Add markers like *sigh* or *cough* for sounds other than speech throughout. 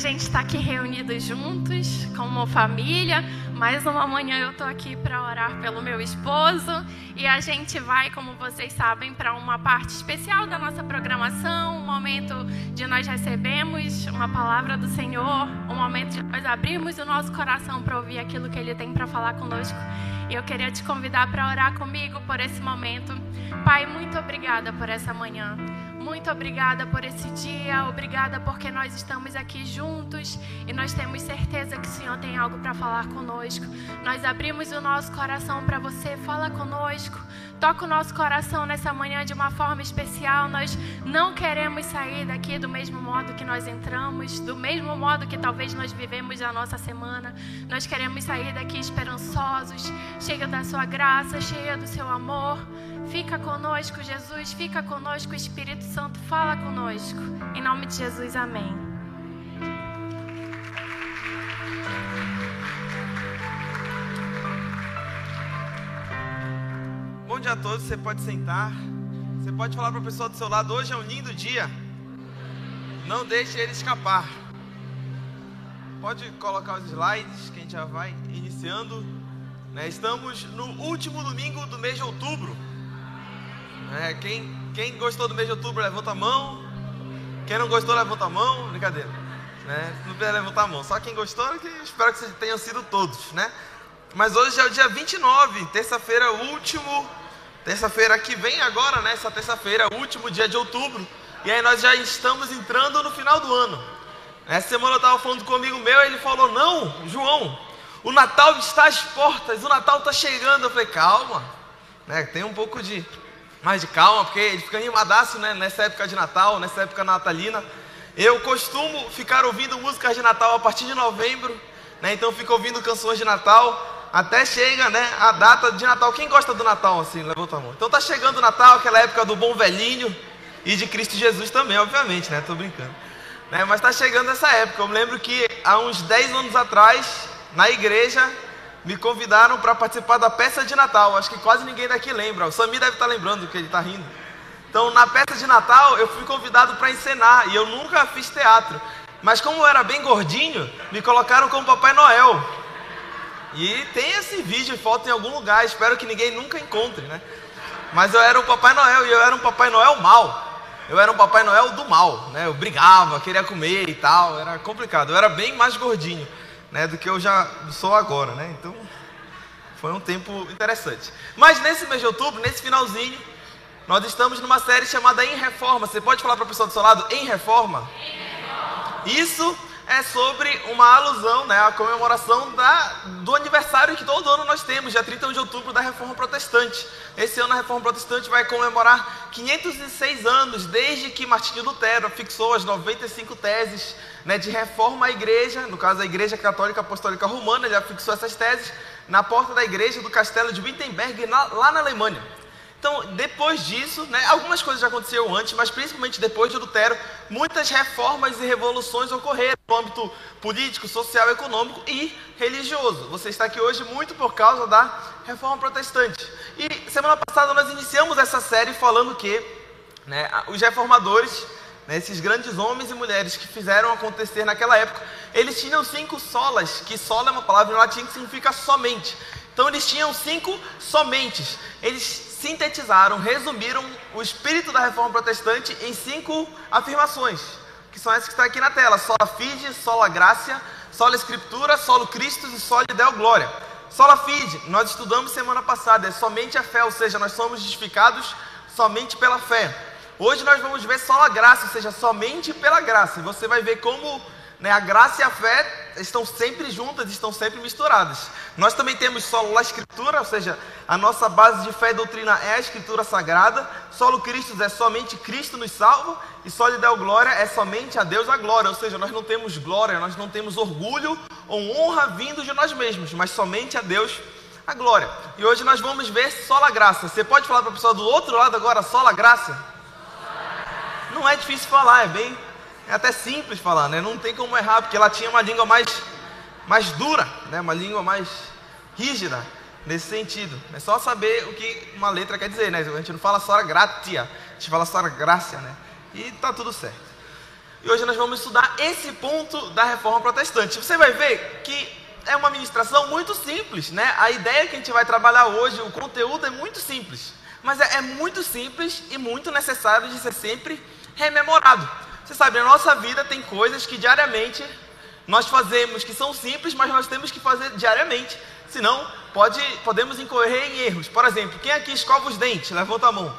gente está aqui reunidos juntos, como família. Mais uma manhã eu estou aqui para orar pelo meu esposo. E a gente vai, como vocês sabem, para uma parte especial da nossa programação um momento de nós recebemos uma palavra do Senhor, um momento de nós abrirmos o nosso coração para ouvir aquilo que Ele tem para falar conosco. E eu queria te convidar para orar comigo por esse momento. Pai, muito obrigada por essa manhã. Muito obrigada por esse dia, obrigada porque nós estamos aqui juntos e nós temos certeza que o Senhor tem algo para falar conosco. Nós abrimos o nosso coração para você, fala conosco, toca o nosso coração nessa manhã de uma forma especial. Nós não queremos sair daqui do mesmo modo que nós entramos, do mesmo modo que talvez nós vivemos a nossa semana. Nós queremos sair daqui esperançosos, cheios da sua graça, cheios do seu amor. Fica conosco, Jesus. Fica conosco, Espírito Santo. Fala conosco. Em nome de Jesus, amém. Bom dia a todos. Você pode sentar. Você pode falar para a pessoa do seu lado: hoje é um lindo dia. Não deixe ele escapar. Pode colocar os slides que a gente já vai iniciando. Né? Estamos no último domingo do mês de outubro. É, quem, quem gostou do mês de outubro, levanta a mão. Quem não gostou, levanta a mão. Brincadeira. Né? Não precisa levantar a mão. Só quem gostou, que espero que tenham sido todos. Né? Mas hoje é o dia 29, terça-feira, último. Terça-feira que vem agora, né? Essa terça-feira, último dia de outubro. E aí nós já estamos entrando no final do ano. Essa semana eu estava falando com amigo meu, e ele falou: Não, João, o Natal está às portas, o Natal está chegando. Eu falei: Calma, né? tem um pouco de mais de calma, porque ele fica animadaço, né? Nessa época de Natal, nessa época natalina. Eu costumo ficar ouvindo músicas de Natal a partir de novembro, né? Então fico ouvindo canções de Natal até chega, né? A data de Natal. Quem gosta do Natal assim? Levanta a mão. Então tá chegando o Natal, aquela época do bom velhinho e de Cristo Jesus também, obviamente, né? Tô brincando. Né? Mas tá chegando essa época. Eu me lembro que há uns 10 anos atrás, na igreja, me convidaram para participar da peça de Natal. Acho que quase ninguém daqui lembra. O Sami deve estar tá lembrando que ele está rindo. Então, na peça de Natal, eu fui convidado para encenar e eu nunca fiz teatro. Mas como eu era bem gordinho, me colocaram como Papai Noel. E tem esse vídeo e foto em algum lugar, espero que ninguém nunca encontre, né? Mas eu era um Papai Noel e eu era um Papai Noel mal. Eu era um Papai Noel do mal, né? Eu brigava, queria comer e tal, era complicado. Eu era bem mais gordinho né, do que eu já sou agora, né? Então foi um tempo interessante. Mas nesse mês de outubro, nesse finalzinho, nós estamos numa série chamada Em Reforma. Você pode falar para a pessoa do seu lado, Em Reforma? Em Reforma. Isso é sobre uma alusão, né, a comemoração da, do aniversário que todo ano nós temos, dia 31 de outubro, da Reforma Protestante. Esse ano a Reforma Protestante vai comemorar 506 anos desde que Martinho Lutero fixou as 95 teses né, de reforma à igreja, no caso a Igreja Católica Apostólica Romana, ele fixou essas teses na porta da igreja do castelo de Wittenberg, lá na Alemanha. Então, depois disso, né, algumas coisas já aconteceram antes, mas principalmente depois de Lutero, muitas reformas e revoluções ocorreram no âmbito político, social, econômico e religioso. Você está aqui hoje muito por causa da reforma protestante. E semana passada nós iniciamos essa série falando que né, os reformadores, né, esses grandes homens e mulheres que fizeram acontecer naquela época, eles tinham cinco solas, que sola é uma palavra em latim que significa somente. Então eles tinham cinco somentes. Eles sintetizaram, resumiram o espírito da reforma protestante em cinco afirmações, que são essas que estão aqui na tela: sola fide, sola gracia, sola escritura, solo Christus e soli deo glória. Sola fide, nós estudamos semana passada, é somente a fé, ou seja, nós somos justificados somente pela fé. Hoje nós vamos ver sola graça, ou seja, somente pela graça. E você vai ver como né, a graça e a fé estão sempre juntas, estão sempre misturadas. Nós também temos solo a escritura, ou seja, a nossa base de fé e doutrina é a escritura sagrada. Solo Cristo é somente Cristo nos salva. E só lhe deu glória é somente a Deus a glória. Ou seja, nós não temos glória, nós não temos orgulho ou honra vindo de nós mesmos, mas somente a Deus a glória. E hoje nós vamos ver só a graça. Você pode falar para a pessoa do outro lado agora, só a graça? Não é difícil falar, é bem é até simples falar, né? Não tem como errar, porque ela tinha uma língua mais, mais dura, né? Uma língua mais rígida nesse sentido. É só saber o que uma letra quer dizer, né? A gente não fala só gratia, a gente fala só graça, né? E tá tudo certo. E hoje nós vamos estudar esse ponto da reforma protestante. Você vai ver que é uma ministração muito simples, né? A ideia que a gente vai trabalhar hoje, o conteúdo é muito simples. Mas é, é muito simples e muito necessário de ser sempre rememorado. Você sabe, na nossa vida tem coisas que diariamente nós fazemos que são simples, mas nós temos que fazer diariamente. Senão, pode, podemos incorrer em erros. Por exemplo, quem aqui escova os dentes? Levanta a mão.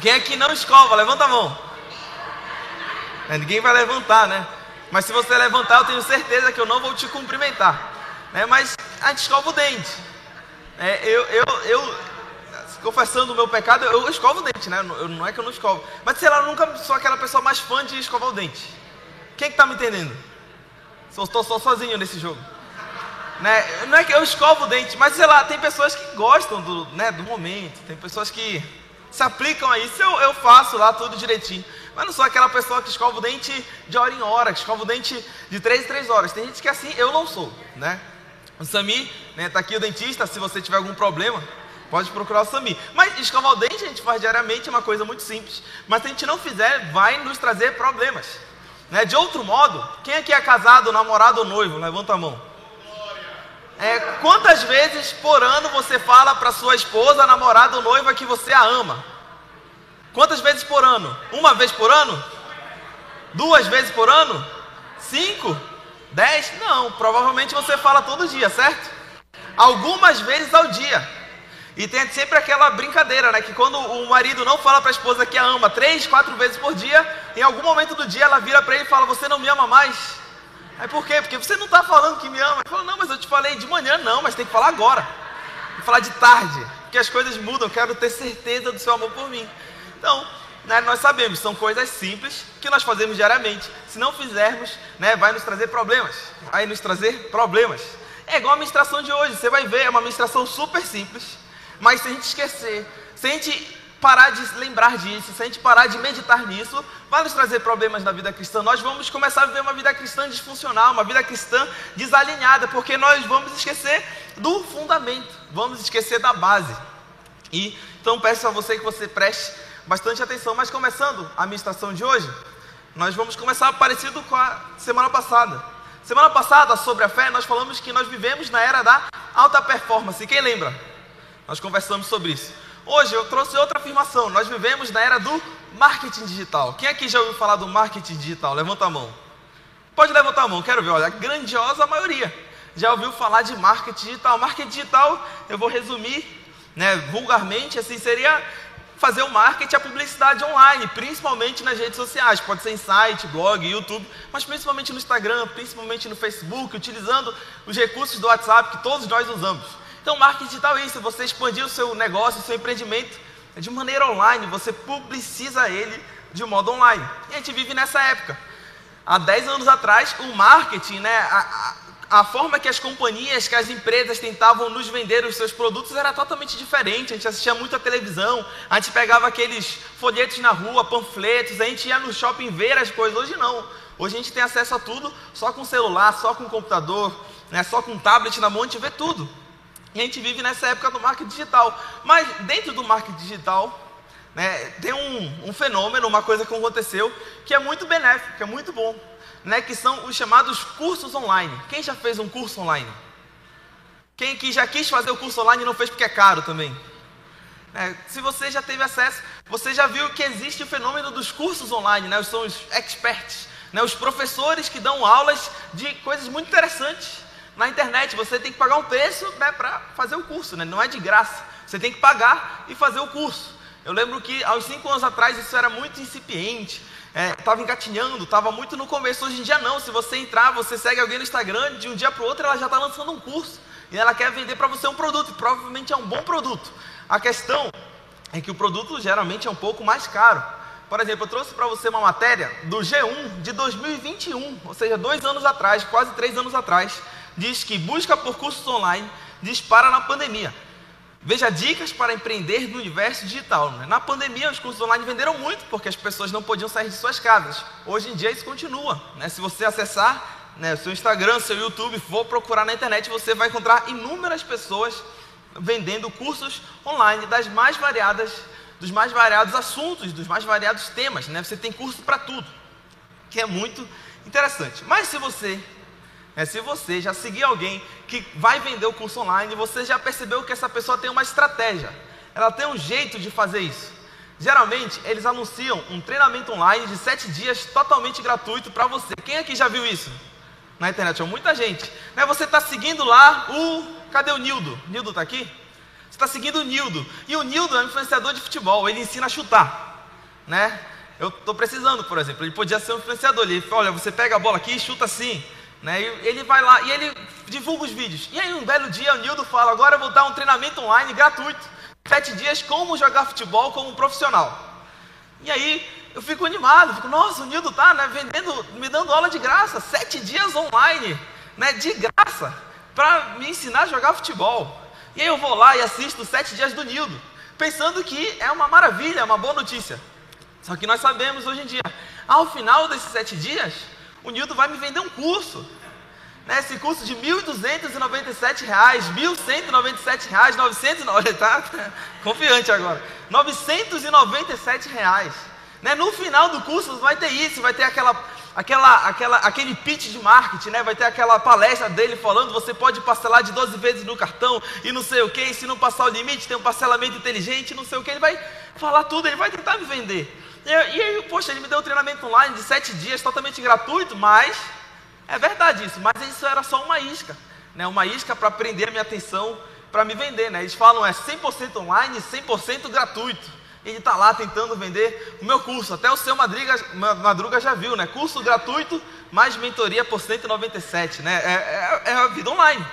Quem aqui não escova? Levanta a mão. É, ninguém vai levantar, né? Mas se você levantar, eu tenho certeza que eu não vou te cumprimentar. Né? Mas a gente escova o dente. É, eu, eu, eu, confessando o meu pecado, eu escovo o dente, né? Eu, não é que eu não escovo. Mas sei lá, eu nunca sou aquela pessoa mais fã de escovar o dente. Quem que tá me entendendo? Estou só sozinho nesse jogo. Né? Não é que eu escovo o dente, mas sei lá, tem pessoas que gostam do, né, do momento, tem pessoas que se aplicam a isso. Eu, eu faço lá tudo direitinho. Mas não sou aquela pessoa que escova o dente de hora em hora, que escova o dente de três em três horas. Tem gente que é assim, eu não sou, né? O Sami, né, tá aqui o dentista, se você tiver algum problema, pode procurar o Sami. Mas escovar o dente a gente faz diariamente, é uma coisa muito simples. Mas se a gente não fizer, vai nos trazer problemas. Né? De outro modo, quem aqui é casado, namorado ou noivo? Levanta a mão. É, quantas vezes por ano você fala para sua esposa, namorada ou noiva que você a ama? Quantas vezes por ano? Uma vez por ano? Duas vezes por ano? Cinco? Dez? Não, provavelmente você fala todo dia, certo? Algumas vezes ao dia. E tem sempre aquela brincadeira, né? Que quando o marido não fala para a esposa que a ama três, quatro vezes por dia, em algum momento do dia ela vira para ele e fala: Você não me ama mais? Aí por quê? Porque você não está falando que me ama. Ele fala: Não, mas eu te falei de manhã, não, mas tem que falar agora. Tem falar de tarde, porque as coisas mudam. Quero ter certeza do seu amor por mim. Então, né, nós sabemos, são coisas simples que nós fazemos diariamente. Se não fizermos, né, vai nos trazer problemas. Vai nos trazer problemas. É igual a ministração de hoje, você vai ver, é uma ministração super simples, mas se a gente esquecer, se a gente parar de lembrar disso, se a gente parar de meditar nisso, vai nos trazer problemas na vida cristã. Nós vamos começar a viver uma vida cristã disfuncional, uma vida cristã desalinhada, porque nós vamos esquecer do fundamento, vamos esquecer da base. E então peço a você que você preste bastante atenção. Mas começando a ministração de hoje, nós vamos começar parecido com a semana passada. Semana passada, sobre a fé, nós falamos que nós vivemos na era da alta performance. Quem lembra? Nós conversamos sobre isso. Hoje eu trouxe outra afirmação. Nós vivemos na era do marketing digital. Quem aqui já ouviu falar do marketing digital? Levanta a mão. Pode levantar a mão, quero ver. Olha, a grandiosa maioria já ouviu falar de marketing digital. Marketing digital, eu vou resumir, né, vulgarmente, assim, seria fazer o marketing a publicidade online, principalmente nas redes sociais. Pode ser em site, blog, YouTube, mas principalmente no Instagram, principalmente no Facebook, utilizando os recursos do WhatsApp que todos nós usamos. Então, marketing digital é isso, você expandir o seu negócio, o seu empreendimento de maneira online, você publiciza ele de modo online. E a gente vive nessa época. Há 10 anos atrás, o marketing, né, a, a forma que as companhias, que as empresas tentavam nos vender os seus produtos era totalmente diferente. A gente assistia muita televisão, a gente pegava aqueles folhetos na rua, panfletos, a gente ia no shopping ver as coisas. Hoje não. Hoje a gente tem acesso a tudo só com celular, só com computador, né, só com tablet na mão, a gente vê tudo. A gente vive nessa época do marketing digital. Mas dentro do marketing digital, né, tem um, um fenômeno, uma coisa que aconteceu, que é muito benéfico, que é muito bom né, que são os chamados cursos online. Quem já fez um curso online? Quem que já quis fazer o curso online e não fez porque é caro também? É, se você já teve acesso, você já viu que existe o fenômeno dos cursos online, né? São os experts, né? Os professores que dão aulas de coisas muito interessantes na internet. Você tem que pagar um preço né, para fazer o curso, né? Não é de graça. Você tem que pagar e fazer o curso. Eu lembro que aos cinco anos atrás isso era muito incipiente estava é, engatinhando, estava muito no começo. Hoje em dia não, se você entrar, você segue alguém no Instagram, de um dia para o outro ela já está lançando um curso. E ela quer vender para você um produto, e provavelmente é um bom produto. A questão é que o produto geralmente é um pouco mais caro. Por exemplo, eu trouxe para você uma matéria do G1 de 2021, ou seja, dois anos atrás, quase três anos atrás, diz que busca por cursos online dispara na pandemia. Veja dicas para empreender no universo digital. Né? Na pandemia, os cursos online venderam muito porque as pessoas não podiam sair de suas casas. Hoje em dia, isso continua. Né? Se você acessar né, seu Instagram, seu YouTube, for procurar na internet, você vai encontrar inúmeras pessoas vendendo cursos online das mais variadas dos mais variados assuntos, dos mais variados temas, né? Você tem curso para tudo, que é muito interessante. Mas se você, é, se você já seguir alguém que vai vender o curso online, você já percebeu que essa pessoa tem uma estratégia, ela tem um jeito de fazer isso. Geralmente eles anunciam um treinamento online de sete dias totalmente gratuito para você. Quem aqui já viu isso? Na internet, muita gente. Né? Você está seguindo lá o. Cadê o Nildo? Nildo está aqui? Você está seguindo o Nildo. E o Nildo é um influenciador de futebol, ele ensina a chutar. Né? Eu estou precisando, por exemplo. Ele podia ser um influenciador. Ele fala, olha, você pega a bola aqui e chuta assim. Né? Ele vai lá e ele divulga os vídeos. E aí um belo dia o Nildo fala, agora eu vou dar um treinamento online gratuito. Sete dias como jogar futebol como profissional. E aí eu fico animado, fico, nossa, o Nildo tá né, vendendo, me dando aula de graça, sete dias online, né, de graça, para me ensinar a jogar futebol. E aí eu vou lá e assisto sete dias do Nildo, pensando que é uma maravilha, é uma boa notícia. Só que nós sabemos hoje em dia, ao final desses sete dias, o Nildo vai me vender um curso né, esse curso de R$ 1.297, R$ 1.197, R$ 990, tá? Confiante agora. 997 reais. Né, no final do curso vai ter isso, vai ter aquela, aquela, aquela, aquele pitch de marketing, né? vai ter aquela palestra dele falando, você pode parcelar de 12 vezes no cartão e não sei o que, se não passar o limite, tem um parcelamento inteligente, não sei o que, ele vai falar tudo, ele vai tentar me vender. E, e aí, poxa, ele me deu um treinamento online de 7 dias, totalmente gratuito, mas é verdade isso, mas isso era só uma isca, né? Uma isca para prender a minha atenção, para me vender, né? Eles falam é 100% online, 100% gratuito. Ele está lá tentando vender o meu curso. Até o seu Madruga, Madruga já viu, né? Curso gratuito, mais mentoria por 197, né? É, é, é a vida online.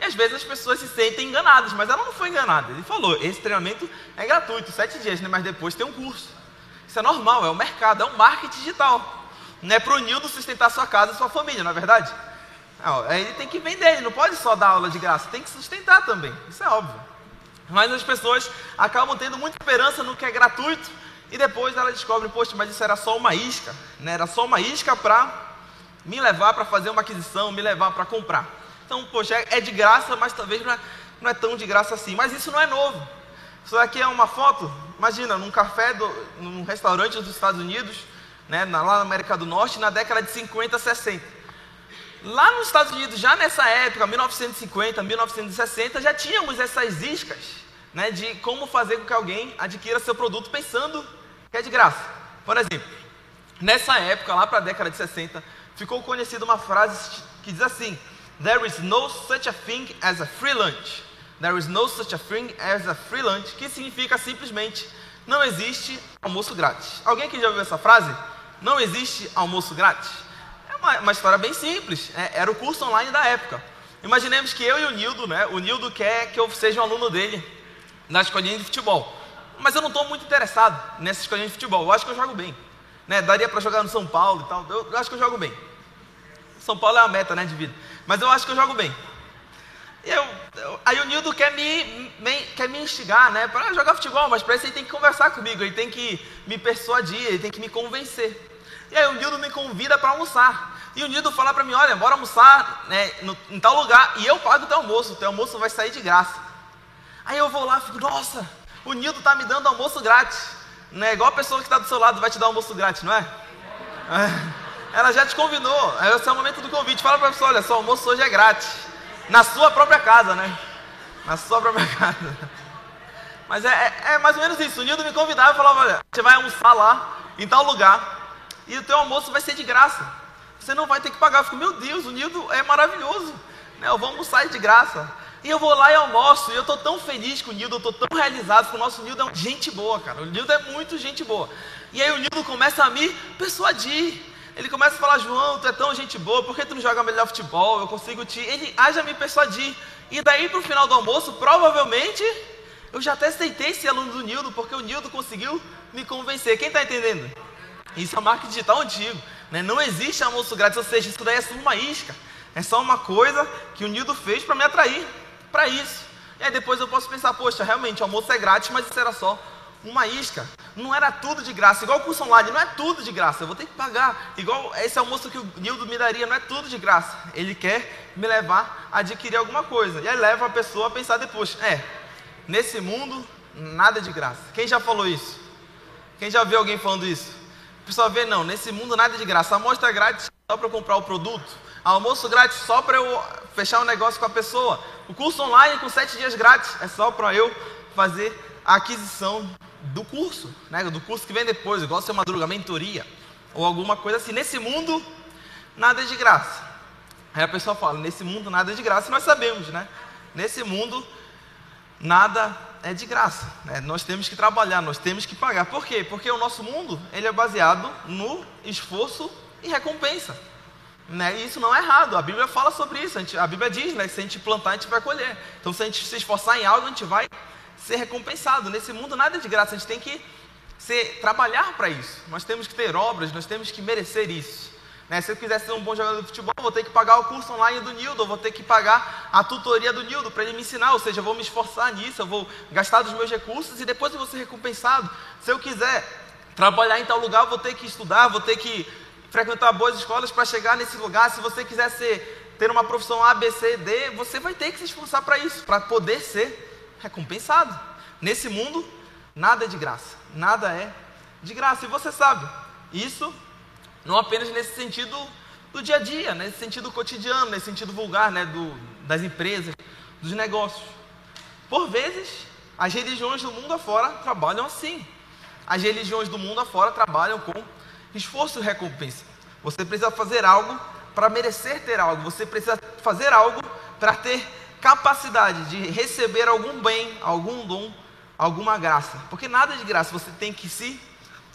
E às vezes as pessoas se sentem enganadas, mas ela não foi enganada. Ele falou: esse treinamento é gratuito, sete dias, né? mas depois tem um curso. Isso é normal, é o mercado, é o marketing digital. Não é para o Nildo sustentar sua casa e sua família, não é verdade? Não, ele tem que vender, ele não pode só dar aula de graça, tem que sustentar também, isso é óbvio. Mas as pessoas acabam tendo muita esperança no que é gratuito e depois ela descobre, poxa, mas isso era só uma isca, né? era só uma isca para me levar para fazer uma aquisição, me levar para comprar. Então, poxa, é de graça, mas talvez não é, não é tão de graça assim. Mas isso não é novo. Isso aqui é uma foto, imagina, num café, do, num restaurante dos Estados Unidos, né, lá na América do Norte, na década de 50, 60. Lá nos Estados Unidos, já nessa época, 1950, 1960, já tínhamos essas iscas né, de como fazer com que alguém adquira seu produto pensando que é de graça. Por exemplo, nessa época, lá para a década de 60, ficou conhecida uma frase que diz assim: There is no such a thing as a free lunch. There is no such a thing as a free lunch, que significa simplesmente não existe almoço grátis. Alguém aqui já ouviu essa frase? não existe almoço grátis? É uma, uma história bem simples. É, era o curso online da época. Imaginemos que eu e o Nildo, né? O Nildo quer que eu seja um aluno dele na escolinha de futebol. Mas eu não estou muito interessado nessa escolinha de futebol. Eu acho que eu jogo bem. Né? Daria para jogar no São Paulo e tal. Eu, eu, acho que eu jogo bem. São Paulo é a meta né, de vida. Mas eu acho que eu jogo bem. Eu, eu, aí o Nildo quer me, me, quer me instigar né, para jogar futebol, mas para isso ele tem que conversar comigo, ele tem que me persuadir, ele tem que me convencer. E aí o Nildo me convida para almoçar. E o Nildo fala para mim, olha, bora almoçar né, no, em tal lugar e eu pago o teu almoço, o teu almoço vai sair de graça. Aí eu vou lá e fico, nossa, o Nildo está me dando almoço grátis. Né, igual a pessoa que está do seu lado vai te dar almoço grátis, não é? é. *laughs* Ela já te convidou, esse é o momento do convite. Fala para a pessoa, olha, seu almoço hoje é grátis. Na sua própria casa, né? Na sua própria casa. Mas é, é, é mais ou menos isso. O Nildo me convidava e falava, olha, você vai almoçar lá, em tal lugar e o teu almoço vai ser de graça. Você não vai ter que pagar. Eu fico, meu Deus, o Nildo é maravilhoso. Né? Eu vou almoçar de graça. E eu vou lá e almoço. E eu estou tão feliz com o Nildo, eu estou tão realizado, porque o nosso Nildo é gente boa, cara. O Nildo é muito gente boa. E aí o Nildo começa a me persuadir. Ele começa a falar, João, tu é tão gente boa, por que tu não joga melhor futebol? Eu consigo te. Ele age a me persuadir. E daí para o final do almoço, provavelmente, eu já até aceitei ser aluno do Nildo, porque o Nildo conseguiu me convencer. Quem está entendendo? Isso é marketing digital antigo. Né? Não existe almoço grátis, ou seja, isso daí é só uma isca. É só uma coisa que o Nildo fez para me atrair para isso. E aí depois eu posso pensar, poxa, realmente o almoço é grátis, mas isso era só uma isca. Não era tudo de graça. Igual o curso online, não é tudo de graça. Eu vou ter que pagar. Igual esse almoço que o Nildo me daria, não é tudo de graça. Ele quer me levar a adquirir alguma coisa. E aí leva a pessoa a pensar depois, é, nesse mundo nada de graça. Quem já falou isso? Quem já viu alguém falando isso? A pessoa vê, não, nesse mundo nada de graça. Amostra é grátis só para comprar o produto. Almoço grátis só para eu fechar um negócio com a pessoa. O curso online com sete dias grátis é só para eu fazer a aquisição do curso, né? do curso que vem depois, igual ser madruga, mentoria, ou alguma coisa assim. Nesse mundo, nada é de graça. Aí a pessoa fala, nesse mundo nada é de graça, e nós sabemos, né? Nesse mundo, nada é de graça. Né? Nós temos que trabalhar, nós temos que pagar. Por quê? Porque o nosso mundo ele é baseado no esforço e recompensa. Né? E isso não é errado, a Bíblia fala sobre isso. A, gente, a Bíblia diz né, se a gente plantar, a gente vai colher. Então, se a gente se esforçar em algo, a gente vai ser recompensado. Nesse mundo, nada é de graça, a gente tem que ser, trabalhar para isso. Nós temos que ter obras, nós temos que merecer isso. Né? Se eu quiser ser um bom jogador de futebol, vou ter que pagar o curso online do Nildo, vou ter que pagar a tutoria do Nildo para ele me ensinar. Ou seja, eu vou me esforçar nisso, eu vou gastar dos meus recursos e depois eu vou ser recompensado. Se eu quiser trabalhar em tal lugar, vou ter que estudar, vou ter que frequentar boas escolas para chegar nesse lugar. Se você quiser ser, ter uma profissão A, B, C, D, você vai ter que se esforçar para isso, para poder ser recompensado. Nesse mundo, nada é de graça, nada é de graça. E você sabe, isso não apenas nesse sentido do dia a dia, nesse sentido cotidiano, nesse sentido vulgar, né, do, das empresas, dos negócios. Por vezes, as religiões do mundo afora trabalham assim. As religiões do mundo afora trabalham com esforço e recompensa. Você precisa fazer algo para merecer ter algo. Você precisa fazer algo para ter capacidade de receber algum bem, algum dom, alguma graça. Porque nada de graça, você tem que se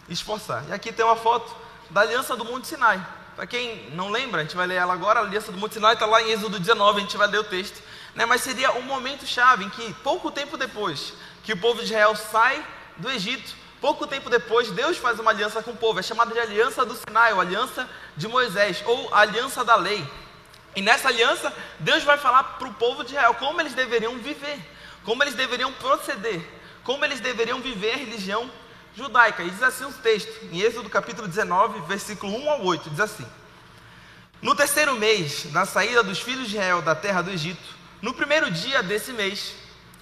esforçar. E aqui tem uma foto da aliança do Monte Sinai. Para quem não lembra, a gente vai ler ela agora. A aliança do Monte Sinai está lá em Êxodo 19, a gente vai ler o texto. Né? Mas seria um momento chave em que, pouco tempo depois que o povo de Israel sai do Egito, pouco tempo depois, Deus faz uma aliança com o povo. É chamada de aliança do Sinai, ou aliança de Moisés, ou aliança da lei. E nessa aliança, Deus vai falar para o povo de Israel como eles deveriam viver, como eles deveriam proceder, como eles deveriam viver a religião judaica. E diz assim os textos, em Êxodo capítulo 19, versículo 1 ao 8, diz assim: No terceiro mês da saída dos filhos de Israel da terra do Egito, no primeiro dia desse mês,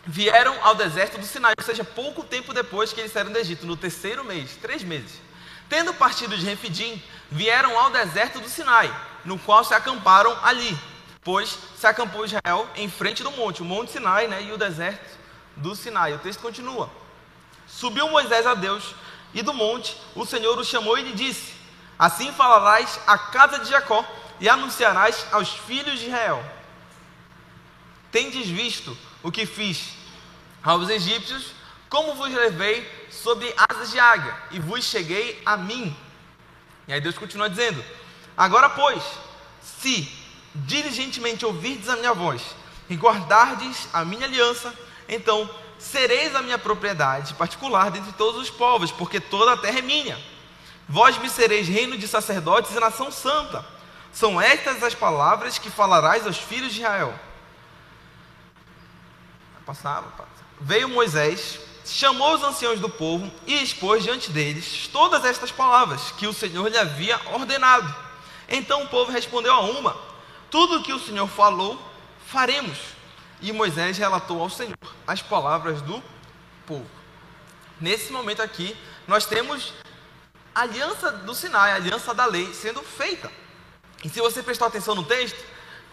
vieram ao deserto do Sinai, ou seja, pouco tempo depois que eles saíram do Egito, no terceiro mês, três meses. Tendo partido de Refidim, vieram ao deserto do Sinai, no qual se acamparam ali, pois se acampou Israel em frente do monte, o monte Sinai né, e o deserto do Sinai. O texto continua. Subiu Moisés a Deus, e do monte o Senhor o chamou e lhe disse: Assim falarás à casa de Jacó e anunciarás aos filhos de Israel: Tendes visto o que fiz aos egípcios, como vos levei sobre asas de águia, e vos cheguei a mim. E aí Deus continua dizendo: Agora, pois, se diligentemente ouvirdes a minha voz e guardardes a minha aliança, então sereis a minha propriedade particular dentre todos os povos, porque toda a terra é minha. Vós me sereis reino de sacerdotes e nação santa. São estas as palavras que falarás aos filhos de Israel. Passava, passava. Veio Moisés, chamou os anciãos do povo e expôs diante deles todas estas palavras que o Senhor lhe havia ordenado. Então o povo respondeu a uma: Tudo o que o Senhor falou, faremos. E Moisés relatou ao Senhor as palavras do povo. Nesse momento aqui, nós temos a aliança do Sinai, a aliança da lei sendo feita. E se você prestou atenção no texto,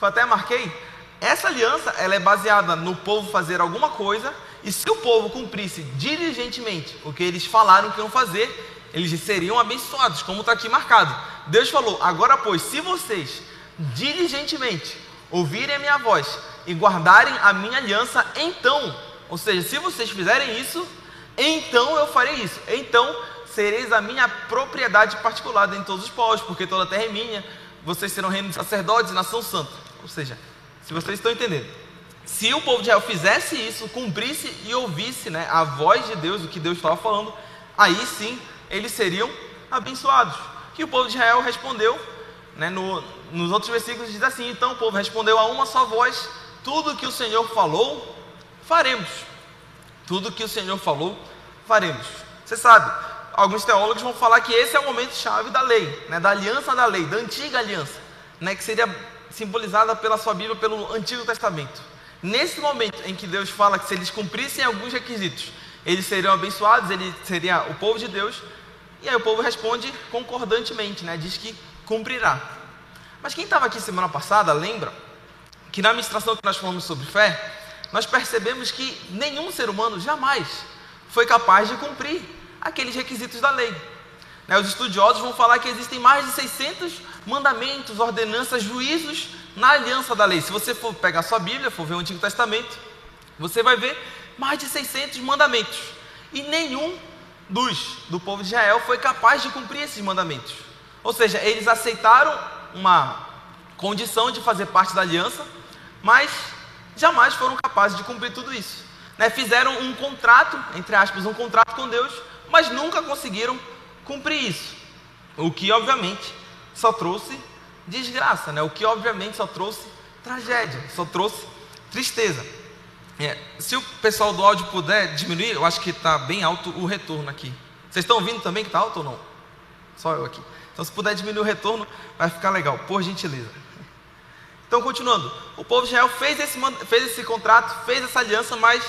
eu até marquei, essa aliança ela é baseada no povo fazer alguma coisa, e se o povo cumprisse diligentemente o que eles falaram que iam fazer, eles seriam abençoados, como está aqui marcado. Deus falou: agora, pois, se vocês diligentemente ouvirem a minha voz e guardarem a minha aliança, então, ou seja, se vocês fizerem isso, então eu farei isso. Então sereis a minha propriedade particular em todos os povos, porque toda a terra é minha. Vocês serão reino de sacerdotes e nação santa. Ou seja, se vocês estão entendendo, se o povo de Israel fizesse isso, cumprisse e ouvisse né, a voz de Deus, o que Deus estava falando, aí sim eles seriam abençoados. Que o povo de Israel respondeu, né, no, nos outros versículos diz assim: então o povo respondeu a uma só voz tudo que o Senhor falou, faremos. Tudo que o Senhor falou, faremos. Você sabe, alguns teólogos vão falar que esse é o momento chave da lei, né, da aliança da lei, da antiga aliança, né, que seria simbolizada pela sua Bíblia pelo Antigo Testamento. Nesse momento em que Deus fala que se eles cumprissem alguns requisitos, eles seriam abençoados, ele seria o povo de Deus. E aí o povo responde concordantemente, né? Diz que cumprirá. Mas quem estava aqui semana passada, lembra que na ministração que nós falamos sobre fé, nós percebemos que nenhum ser humano jamais foi capaz de cumprir aqueles requisitos da lei. Né, os estudiosos vão falar que existem mais de 600 mandamentos, ordenanças, juízos na aliança da lei. Se você for pegar sua Bíblia, for ver o Antigo Testamento, você vai ver mais de 600 mandamentos. E nenhum dos do povo de Israel foi capaz de cumprir esses mandamentos. Ou seja, eles aceitaram uma condição de fazer parte da aliança, mas jamais foram capazes de cumprir tudo isso. Né? Fizeram um contrato, entre aspas, um contrato com Deus, mas nunca conseguiram cumprir isso. O que, obviamente, só trouxe desgraça, né? o que, obviamente, só trouxe tragédia, só trouxe tristeza. É, se o pessoal do áudio puder diminuir, eu acho que está bem alto o retorno aqui. Vocês estão ouvindo também que está alto ou não? Só eu aqui. Então, se puder diminuir o retorno, vai ficar legal, por gentileza. Então, continuando, o povo de Israel fez esse, fez esse contrato, fez essa aliança, mas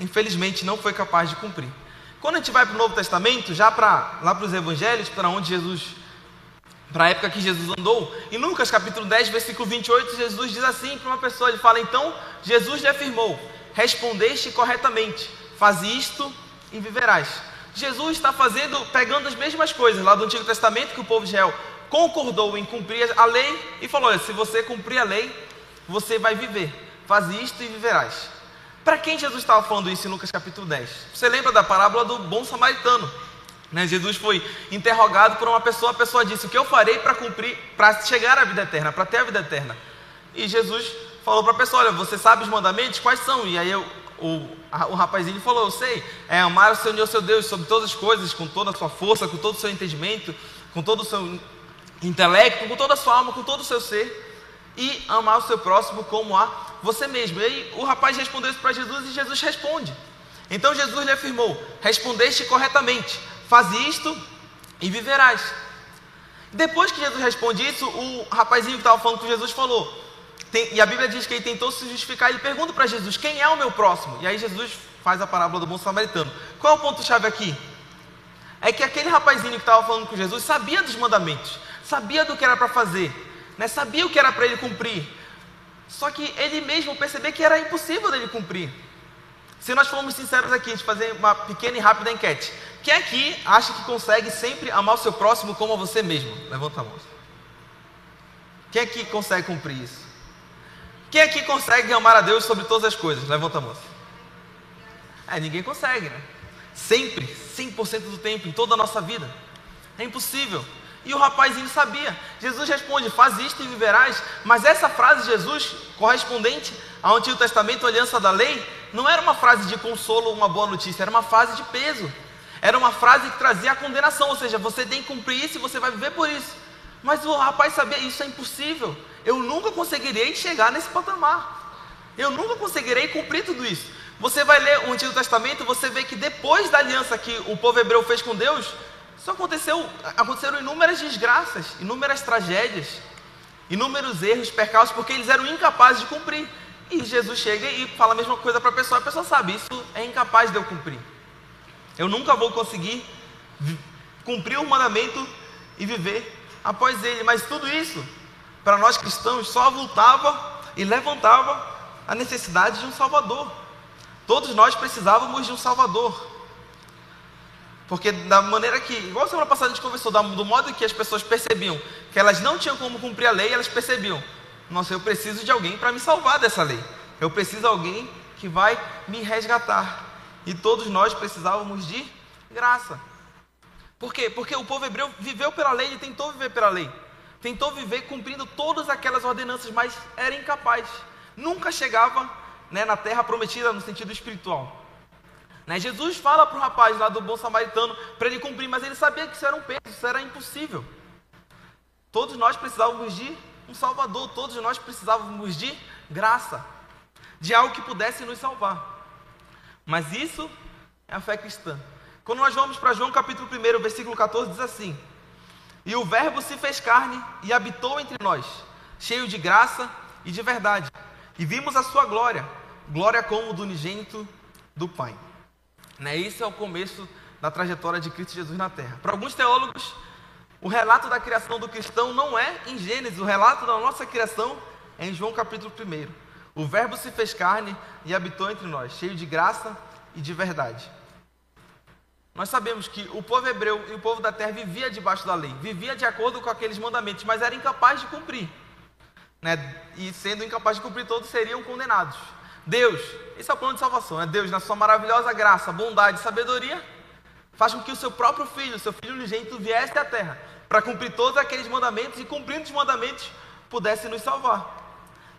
infelizmente não foi capaz de cumprir. Quando a gente vai para o Novo Testamento, já para lá para os Evangelhos, para onde Jesus, para a época que Jesus andou, em Lucas capítulo 10, versículo 28, Jesus diz assim para uma pessoa: ele fala, então Jesus lhe afirmou, respondeste corretamente, faz isto e viverás. Jesus está fazendo, pegando as mesmas coisas lá do Antigo Testamento que o povo de Israel concordou em cumprir a lei e falou: olha, se você cumprir a lei, você vai viver. Faz isto e viverás. Para quem Jesus estava falando isso em Lucas capítulo 10? Você lembra da parábola do bom samaritano? Né? Jesus foi interrogado por uma pessoa, a pessoa disse: O que eu farei para cumprir, para chegar à vida eterna, para ter a vida eterna? E Jesus falou para a pessoa: Olha, você sabe os mandamentos? Quais são? E aí eu, o, o rapazinho falou: Eu sei, é amar o Senhor seu Deus sobre todas as coisas, com toda a sua força, com todo o seu entendimento, com todo o seu intelecto, com toda a sua alma, com todo o seu ser, e amar o seu próximo como a você mesmo. E aí o rapaz respondeu isso para Jesus e Jesus responde. Então Jesus lhe afirmou: Respondeste corretamente, faz isto e viverás. Depois que Jesus responde isso, o rapazinho que estava falando com Jesus falou: tem, e a Bíblia diz que ele tentou se justificar. Ele pergunta para Jesus: Quem é o meu próximo? E aí Jesus faz a parábola do bom samaritano. Qual é o ponto-chave aqui? É que aquele rapazinho que estava falando com Jesus sabia dos mandamentos, sabia do que era para fazer, né? sabia o que era para ele cumprir. Só que ele mesmo percebeu que era impossível dele cumprir. Se nós formos sinceros aqui, gente fazer uma pequena e rápida enquete. Quem aqui acha que consegue sempre amar o seu próximo como a você mesmo? Levanta a mão. Quem aqui consegue cumprir isso? Quem aqui consegue amar a Deus sobre todas as coisas? Levanta a mão. É, ninguém consegue, né? Sempre, 100% do tempo, em toda a nossa vida. É impossível. E o rapazinho sabia. Jesus responde: Faz isto e viverás. Mas essa frase de Jesus, correspondente ao Antigo Testamento, aliança da lei, não era uma frase de consolo ou uma boa notícia, era uma frase de peso. Era uma frase que trazia a condenação, ou seja, você tem que cumprir isso e você vai viver por isso. Mas o rapaz sabia: Isso é impossível. Eu nunca conseguirei chegar nesse patamar. Eu nunca conseguirei cumprir tudo isso. Você vai ler o Antigo Testamento, você vê que depois da aliança que o povo hebreu fez com Deus, isso aconteceu, aconteceram inúmeras desgraças, inúmeras tragédias, inúmeros erros, percalços, porque eles eram incapazes de cumprir. E Jesus chega e fala a mesma coisa para a pessoa, a pessoa sabe, isso é incapaz de eu cumprir. Eu nunca vou conseguir cumprir o mandamento e viver após ele, mas tudo isso para nós cristãos só voltava e levantava a necessidade de um Salvador. Todos nós precisávamos de um Salvador. Porque da maneira que, igual a semana passada a gente conversou, do modo que as pessoas percebiam que elas não tinham como cumprir a lei, elas percebiam: nossa, eu preciso de alguém para me salvar dessa lei. Eu preciso de alguém que vai me resgatar. E todos nós precisávamos de graça. Por quê? Porque o povo hebreu viveu pela lei, ele tentou viver pela lei tentou viver cumprindo todas aquelas ordenanças, mas era incapaz. Nunca chegava né, na terra prometida no sentido espiritual. Né, Jesus fala para o rapaz lá do bom samaritano para ele cumprir, mas ele sabia que isso era um peso, isso era impossível. Todos nós precisávamos de um Salvador, todos nós precisávamos de graça, de algo que pudesse nos salvar. Mas isso é a fé cristã. Quando nós vamos para João capítulo 1, versículo 14, diz assim: e o Verbo se fez carne e habitou entre nós, cheio de graça e de verdade. E vimos a sua glória, glória como do unigênito do Pai. Né? Isso é o começo da trajetória de Cristo Jesus na Terra. Para alguns teólogos, o relato da criação do cristão não é em Gênesis, o relato da nossa criação é em João capítulo 1. O Verbo se fez carne e habitou entre nós, cheio de graça e de verdade. Nós sabemos que o povo hebreu e o povo da terra vivia debaixo da lei, vivia de acordo com aqueles mandamentos, mas era incapaz de cumprir. Né? E sendo incapaz de cumprir, todos seriam condenados. Deus, esse é o plano de salvação, é Deus, na sua maravilhosa graça, bondade e sabedoria, faz com que o seu próprio filho, o seu filho unigênito, viesse à terra para cumprir todos aqueles mandamentos e, cumprindo os mandamentos, pudesse nos salvar.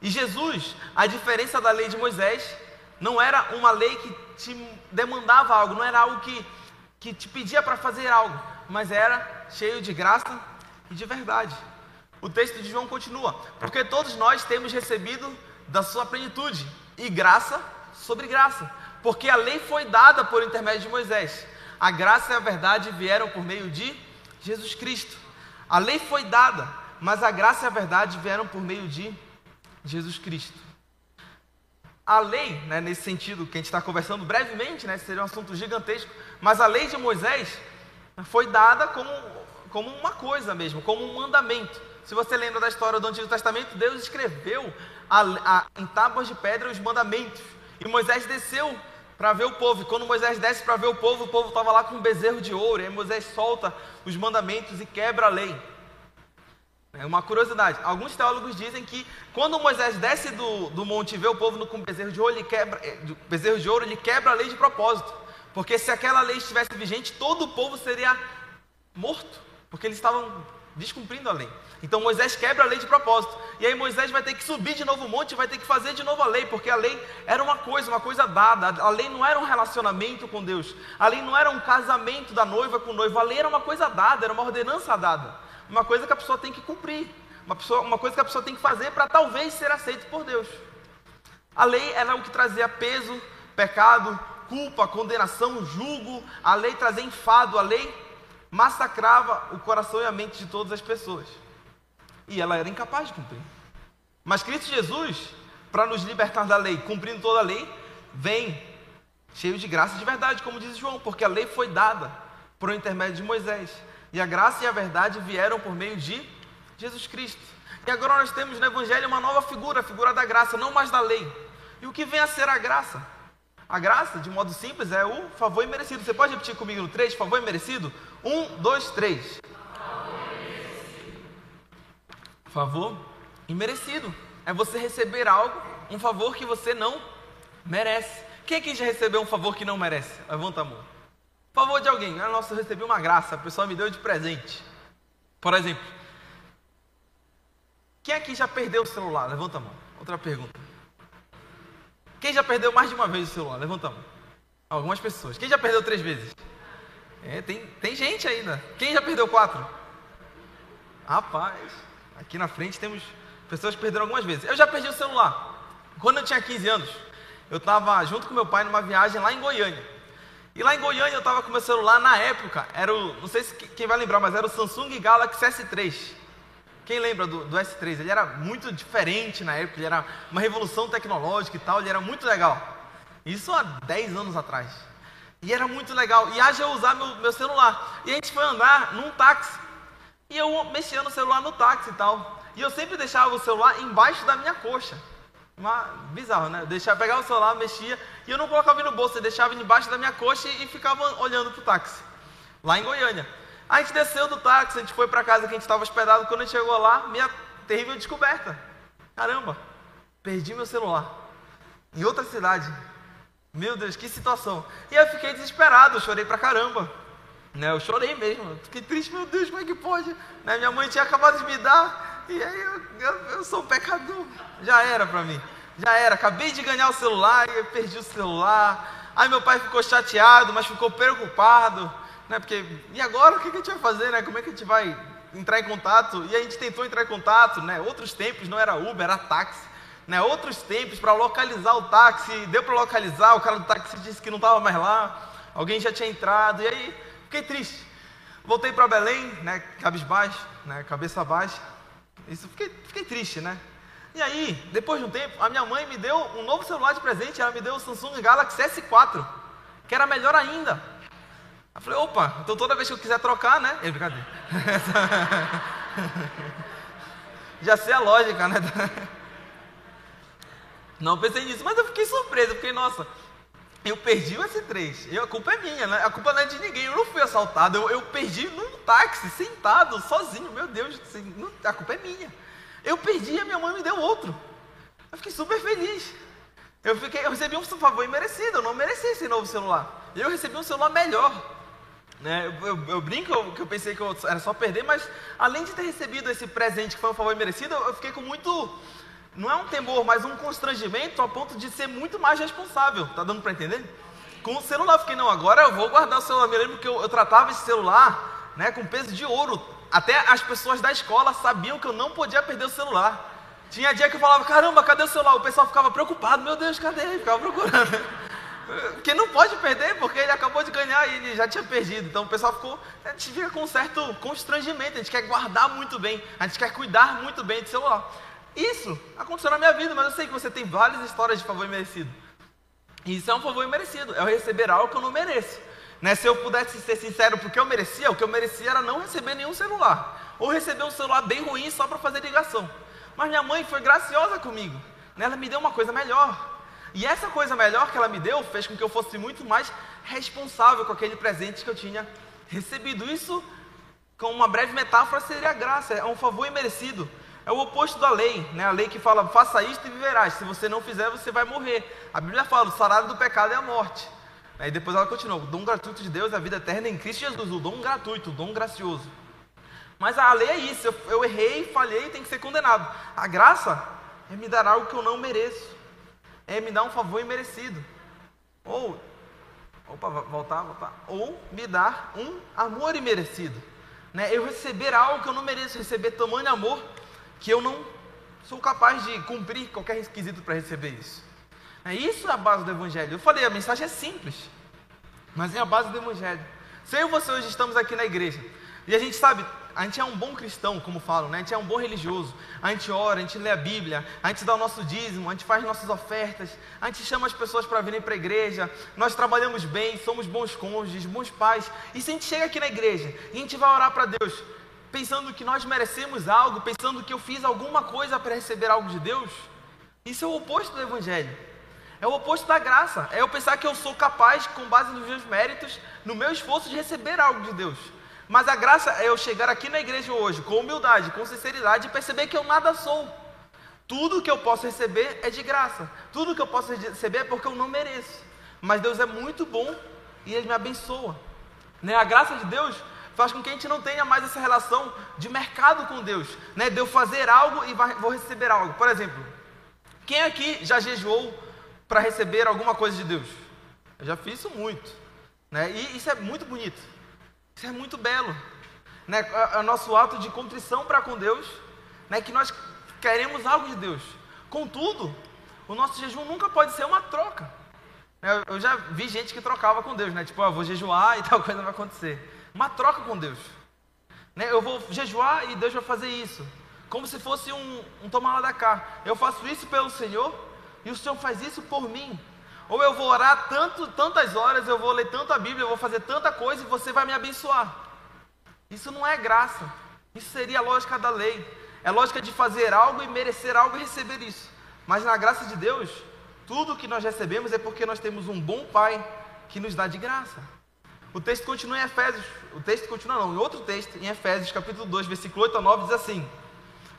E Jesus, a diferença da lei de Moisés, não era uma lei que te demandava algo, não era algo que que te pedia para fazer algo, mas era cheio de graça e de verdade. O texto de João continua: porque todos nós temos recebido da sua plenitude e graça sobre graça, porque a lei foi dada por intermédio de Moisés. A graça e a verdade vieram por meio de Jesus Cristo. A lei foi dada, mas a graça e a verdade vieram por meio de Jesus Cristo. A lei, né, nesse sentido que a gente está conversando brevemente, né, seria um assunto gigantesco, mas a lei de Moisés foi dada como, como uma coisa mesmo, como um mandamento. Se você lembra da história do Antigo Testamento, Deus escreveu a, a, em tábuas de pedra os mandamentos. E Moisés desceu para ver o povo. E quando Moisés desce para ver o povo, o povo estava lá com um bezerro de ouro. E aí Moisés solta os mandamentos e quebra a lei. É uma curiosidade. Alguns teólogos dizem que quando Moisés desce do, do monte e vê o povo com bezerro de ouro, ele quebra, é, bezerro de ouro, ele quebra a lei de propósito. Porque se aquela lei estivesse vigente, todo o povo seria morto, porque eles estavam descumprindo a lei. Então Moisés quebra a lei de propósito. E aí Moisés vai ter que subir de novo o monte vai ter que fazer de novo a lei, porque a lei era uma coisa, uma coisa dada. A lei não era um relacionamento com Deus. A lei não era um casamento da noiva com o noivo. A lei era uma coisa dada, era uma ordenança dada uma coisa que a pessoa tem que cumprir, uma, pessoa, uma coisa que a pessoa tem que fazer para talvez ser aceito por Deus. A lei era o que trazia peso, pecado, culpa, condenação, julgo, a lei trazia enfado, a lei massacrava o coração e a mente de todas as pessoas. E ela era incapaz de cumprir. Mas Cristo Jesus, para nos libertar da lei, cumprindo toda a lei, vem cheio de graça e de verdade, como diz João, porque a lei foi dada por intermédio de Moisés. E a graça e a verdade vieram por meio de Jesus Cristo. E agora nós temos no Evangelho uma nova figura, a figura da graça, não mais da lei. E o que vem a ser a graça? A graça, de modo simples, é o favor imerecido. Você pode repetir comigo no 3, favor imerecido? Um, dois, três. Favor imerecido. É você receber algo, um favor que você não merece. Quem aqui já recebeu um favor que não merece? Levanta a mão favor de alguém. Ah, nossa, eu recebi uma graça, a pessoa me deu de presente. Por exemplo, quem aqui já perdeu o celular? Levanta a mão. Outra pergunta. Quem já perdeu mais de uma vez o celular? Levanta a mão. Algumas pessoas. Quem já perdeu três vezes? É, tem, tem gente ainda. Quem já perdeu quatro? Rapaz, aqui na frente temos pessoas que perderam algumas vezes. Eu já perdi o celular. Quando eu tinha 15 anos, eu estava junto com meu pai numa viagem lá em Goiânia. E lá em Goiânia eu estava com meu celular, na época, era o, não sei se quem vai lembrar, mas era o Samsung Galaxy S3. Quem lembra do, do S3? Ele era muito diferente na época, ele era uma revolução tecnológica e tal, ele era muito legal. Isso há 10 anos atrás. E era muito legal. E haja eu usar meu, meu celular. E a gente foi andar num táxi. E eu mexia no celular no táxi e tal. E eu sempre deixava o celular embaixo da minha coxa. Uma, bizarro, né? Eu deixava, pegava o celular, mexia, e eu não colocava no bolso, eu deixava debaixo da minha coxa e, e ficava olhando pro táxi. Lá em Goiânia. A gente desceu do táxi, a gente foi para casa que a gente estava hospedado. Quando a gente chegou lá, minha terrível descoberta. Caramba, perdi meu celular. Em outra cidade. Meu Deus, que situação. E eu fiquei desesperado, chorei pra caramba. Né, eu chorei mesmo, fiquei triste, meu Deus, como é que pode? Né, minha mãe tinha acabado de me dar, e aí eu, eu, eu sou um pecador. Já era para mim. Já era. Acabei de ganhar o celular e eu perdi o celular. Aí meu pai ficou chateado, mas ficou preocupado. Né? Porque, e agora o que a gente vai fazer? Né? Como é que a gente vai entrar em contato? E a gente tentou entrar em contato. Né? Outros tempos não era Uber, era táxi. Né? Outros tempos para localizar o táxi. Deu para localizar, o cara do táxi disse que não estava mais lá. Alguém já tinha entrado. E aí fiquei triste. Voltei para Belém, né, cabisbaixo, né, cabeça baixa. Isso fiquei, fiquei triste, né? E aí, depois de um tempo, a minha mãe me deu um novo celular de presente, ela me deu o Samsung Galaxy S4. que era melhor ainda. Eu falei, opa, então toda vez que eu quiser trocar, né? É brincadeira. *laughs* Já sei a lógica, né? *laughs* Não pensei nisso, mas eu fiquei surpreso, porque, nossa, eu perdi o S3. Eu, a culpa é minha, né? A culpa não é de ninguém. Eu não fui assaltado. Eu, eu perdi num táxi, sentado, sozinho. Meu Deus, assim, a culpa é minha. Eu perdi e a minha mãe me deu outro. Eu fiquei super feliz. Eu, fiquei, eu recebi um favor imerecido. Eu não mereci esse novo celular. Eu recebi um celular melhor. Né? Eu, eu, eu, brinco que eu pensei que eu era só perder, mas além de ter recebido esse presente que foi um favor merecido, eu fiquei com muito. Não é um temor, mas um constrangimento a ponto de ser muito mais responsável. Tá dando para entender? Com o celular, fiquei, não, agora eu vou guardar o celular. Me lembro que eu, eu tratava esse celular né, com peso de ouro. Até as pessoas da escola sabiam que eu não podia perder o celular. Tinha dia que eu falava, caramba, cadê o celular? O pessoal ficava preocupado, meu Deus, cadê? Ficava procurando. Porque não pode perder, porque ele acabou de ganhar e ele já tinha perdido. Então o pessoal ficou. A gente fica com um certo constrangimento, a gente quer guardar muito bem, a gente quer cuidar muito bem do celular. Isso aconteceu na minha vida, mas eu sei que você tem várias histórias de favor imerecido. E isso é um favor imerecido, é eu receber algo que eu não mereço. Né? Se eu pudesse ser sincero, porque eu merecia, o que eu merecia era não receber nenhum celular. Ou receber um celular bem ruim só para fazer ligação. Mas minha mãe foi graciosa comigo. Né? Ela me deu uma coisa melhor. E essa coisa melhor que ela me deu fez com que eu fosse muito mais responsável com aquele presente que eu tinha recebido. Isso, com uma breve metáfora, seria a graça, é um favor imerecido. É o oposto da lei, né? a lei que fala, faça isto e viverás. Se você não fizer, você vai morrer. A Bíblia fala, o salário do pecado é a morte. Aí depois ela continua, o dom gratuito de Deus é a vida eterna em Cristo Jesus, o dom gratuito, o dom gracioso. Mas a lei é isso, eu, eu errei, falhei, tem que ser condenado. A graça é me dar algo que eu não mereço é me dar um favor imerecido. Ou, opa, voltar, voltar. Ou me dar um amor imerecido. Né? Eu receber algo que eu não mereço, receber tamanho amor que eu não sou capaz de cumprir qualquer requisito para receber isso. É isso é a base do Evangelho. Eu falei, a mensagem é simples, mas é a base do Evangelho. Se eu e você hoje estamos aqui na igreja, e a gente sabe, a gente é um bom cristão, como falam, né? a gente é um bom religioso, a gente ora, a gente lê a Bíblia, a gente dá o nosso dízimo, a gente faz nossas ofertas, a gente chama as pessoas para virem para a igreja, nós trabalhamos bem, somos bons cônjuges, bons pais, e se a gente chega aqui na igreja e a gente vai orar para Deus, pensando que nós merecemos algo, pensando que eu fiz alguma coisa para receber algo de Deus, isso é o oposto do Evangelho. É o oposto da graça. É eu pensar que eu sou capaz, com base nos meus méritos, no meu esforço, de receber algo de Deus. Mas a graça é eu chegar aqui na igreja hoje com humildade, com sinceridade e perceber que eu nada sou. Tudo que eu posso receber é de graça. Tudo que eu posso receber é porque eu não mereço. Mas Deus é muito bom e Ele me abençoa. Né? A graça de Deus faz com que a gente não tenha mais essa relação de mercado com Deus. Né? De eu fazer algo e vou receber algo. Por exemplo, quem aqui já jejuou para receber alguma coisa de Deus? Eu já fiz isso muito. Né? E isso é muito bonito. Isso é muito belo. Né? É, é o nosso ato de contrição para com Deus, né? que nós queremos algo de Deus. Contudo, o nosso jejum nunca pode ser uma troca. Eu já vi gente que trocava com Deus, né? Tipo, ah, vou jejuar *laughs* e tal coisa vai acontecer. Uma troca com Deus. Né? Eu vou jejuar e Deus vai fazer isso. Como se fosse um, um tomar lá da cá. Eu faço isso pelo Senhor e o Senhor faz isso por mim. Ou eu vou orar tanto, tantas horas, eu vou ler tanto a Bíblia, eu vou fazer tanta coisa e você vai me abençoar. Isso não é graça. Isso seria a lógica da lei. É lógica de fazer algo e merecer algo e receber isso. Mas na graça de Deus, tudo que nós recebemos é porque nós temos um bom Pai que nos dá de graça. O texto continua em Efésios, o texto continua não, em outro texto, em Efésios capítulo 2, versículo 8 a 9, diz assim: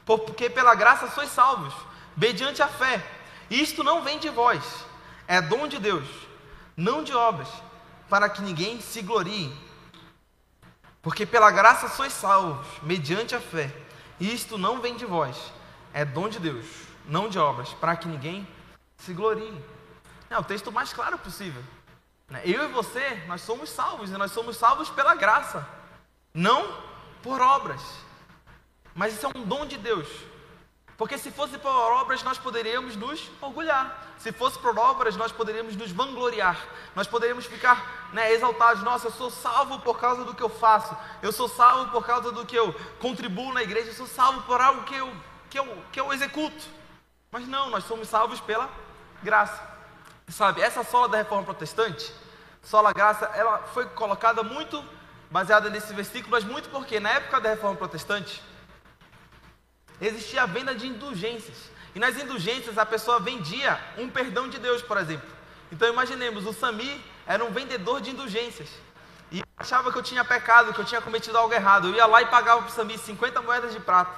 Porque pela graça sois salvos, mediante a fé. Isto não vem de vós, é dom de Deus, não de obras, para que ninguém se glorie. Porque pela graça sois salvos, mediante a fé. E isto não vem de vós, é dom de Deus, não de obras, para que ninguém se glorie. É o texto mais claro possível. Né? Eu e você, nós somos salvos, e nós somos salvos pela graça, não por obras. Mas isso é um dom de Deus. Porque se fosse por obras, nós poderíamos nos orgulhar. Se fosse por obras, nós poderíamos nos vangloriar. Nós poderíamos ficar né, exaltados. Nossa, eu sou salvo por causa do que eu faço. Eu sou salvo por causa do que eu contribuo na igreja. Eu sou salvo por algo que eu, que eu, que eu executo. Mas não, nós somos salvos pela graça. Sabe, essa sola da reforma protestante sola graça, ela foi colocada muito baseada nesse versículo, mas muito porque na época da reforma protestante existia a venda de indulgências. E nas indulgências a pessoa vendia um perdão de Deus, por exemplo. Então imaginemos, o Sami era um vendedor de indulgências. E achava que eu tinha pecado, que eu tinha cometido algo errado. Eu ia lá e pagava para o Sami 50 moedas de prata.